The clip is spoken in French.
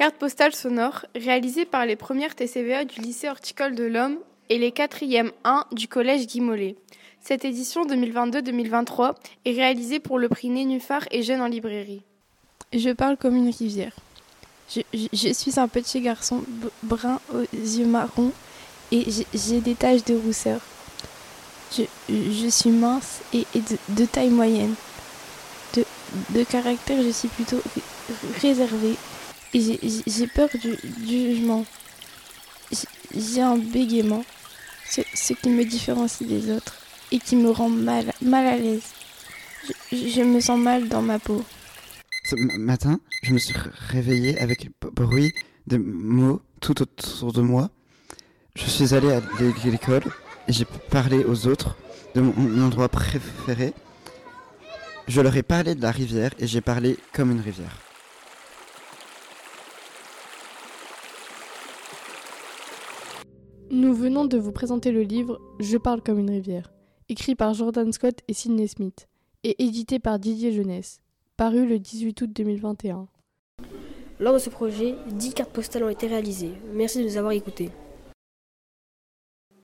Carte postale sonore réalisée par les premières TCVA du lycée horticole de l'Homme et les 4e 1 du collège Guy Mollet. Cette édition 2022-2023 est réalisée pour le prix Nénuphar et Jeunes en librairie. Je parle comme une rivière. Je, suis un petit garçon brun aux yeux marrons et j'ai- des taches de rousseur. Je, je suis mince et, de, taille moyenne. De, de caractère, je suis plutôt ré- réservée j'ai- peur du, jugement. J'ai- un bégaiement, ce, ce qui me différencie des autres et qui me rend mal, mal à l'aise. Je, me sens mal dans ma peau. Ce matin, je me suis r- réveillé avec b- bruit de mots tout autour de moi. Je suis allé à l'é- l'école et j'ai parlé aux autres de mon endroit préféré. Je leur ai parlé de la rivière et j'ai parlé comme une rivière. Nous venons de vous présenter le livre Je parle comme une rivière, écrit par Jordan Scott et Sidney Smith, et édité par Didier Jeunesse, paru le 18 août 2021. Lors de ce projet, 10 cartes postales ont été réalisées. Merci de nous avoir écoutés.